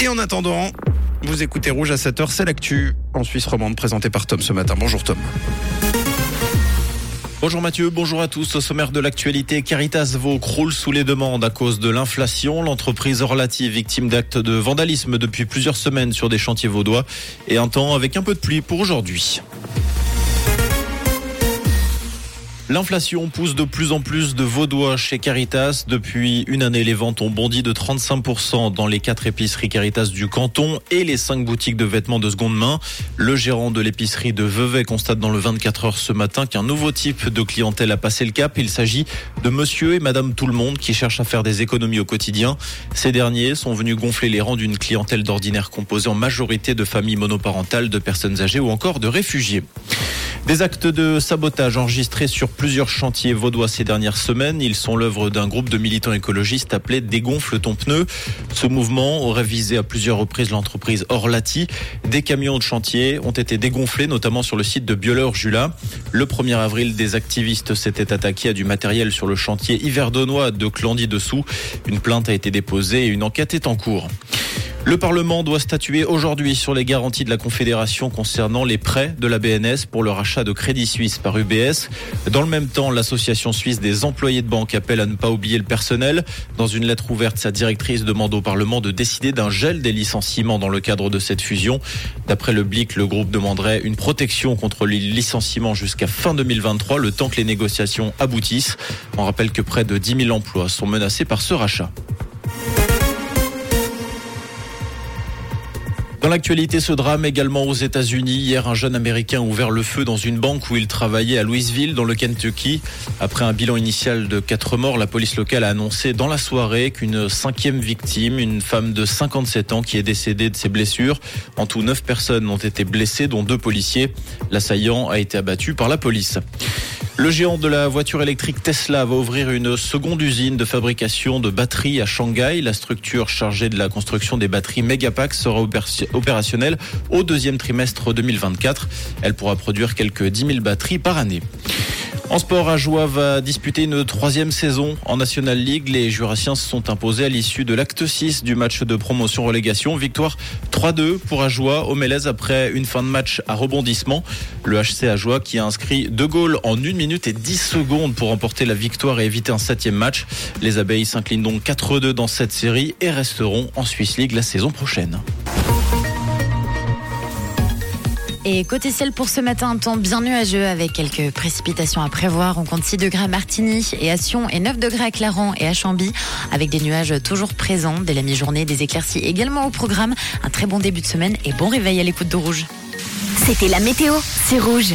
Et en attendant, vous écoutez Rouge à 7h, c'est l'actu en Suisse romande présenté par Tom ce matin. Bonjour Tom. Bonjour Mathieu, bonjour à tous. Au sommaire de l'actualité, Caritas Vaud croule sous les demandes à cause de l'inflation. L'entreprise Orlati, victime d'actes de vandalisme depuis plusieurs semaines sur des chantiers vaudois et un temps avec un peu de pluie pour aujourd'hui. L'inflation pousse de plus en plus de Vaudois chez Caritas. Depuis une année, les ventes ont bondi de 35% dans les quatre épiceries Caritas du canton et les cinq boutiques de vêtements de seconde main. Le gérant de l'épicerie de Vevey constate dans le 24 heures ce matin qu'un nouveau type de clientèle a passé le cap. Il s'agit de monsieur et madame tout le monde qui cherchent à faire des économies au quotidien. Ces derniers sont venus gonfler les rangs d'une clientèle d'ordinaire composée en majorité de familles monoparentales, de personnes âgées ou encore de réfugiés. Des actes de sabotage enregistrés sur plusieurs chantiers vaudois ces dernières semaines. Ils sont l'œuvre d'un groupe de militants écologistes appelé Dégonfle ton pneu. Ce mouvement aurait visé à plusieurs reprises l'entreprise Orlati. Des camions de chantier ont été dégonflés, notamment sur le site de Bioleur-Jula. Le 1er avril, des activistes s'étaient attaqués à du matériel sur le chantier Hiverdonois de Clandy-Dessous. Une plainte a été déposée et une enquête est en cours. Le Parlement doit statuer aujourd'hui sur les garanties de la Confédération concernant les prêts de la BNS pour le rachat de Crédit Suisse par UBS. Dans le même temps, l'Association suisse des employés de banque appelle à ne pas oublier le personnel. Dans une lettre ouverte, sa directrice demande au Parlement de décider d'un gel des licenciements dans le cadre de cette fusion. D'après le BLIC, le groupe demanderait une protection contre les licenciements jusqu'à fin 2023, le temps que les négociations aboutissent. On rappelle que près de 10 000 emplois sont menacés par ce rachat. Dans l'actualité, ce drame également aux États-Unis. Hier, un jeune Américain a ouvert le feu dans une banque où il travaillait à Louisville, dans le Kentucky. Après un bilan initial de quatre morts, la police locale a annoncé dans la soirée qu'une cinquième victime, une femme de 57 ans qui est décédée de ses blessures. En tout, neuf personnes ont été blessées, dont deux policiers. L'assaillant a été abattu par la police. Le géant de la voiture électrique Tesla va ouvrir une seconde usine de fabrication de batteries à Shanghai. La structure chargée de la construction des batteries Megapack sera opérationnelle au deuxième trimestre 2024. Elle pourra produire quelques 10 000 batteries par année. En sport, Ajoie va disputer une troisième saison en National League. Les Jurassiens se sont imposés à l'issue de l'acte 6 du match de promotion-relégation. Victoire 3-2 pour Ajoie au Mélèze après une fin de match à rebondissement. Le HC Ajoie qui a inscrit deux goals en 1 minute et 10 secondes pour remporter la victoire et éviter un septième match. Les abeilles s'inclinent donc 4-2 dans cette série et resteront en Swiss League la saison prochaine. Et côté ciel pour ce matin, un temps bien nuageux avec quelques précipitations à prévoir. On compte 6 degrés à Martigny et à Sion et 9 degrés à Clarence et à Chambly avec des nuages toujours présents dès la mi-journée, des éclaircies également au programme. Un très bon début de semaine et bon réveil à l'écoute de Rouge. C'était la météo, c'est Rouge.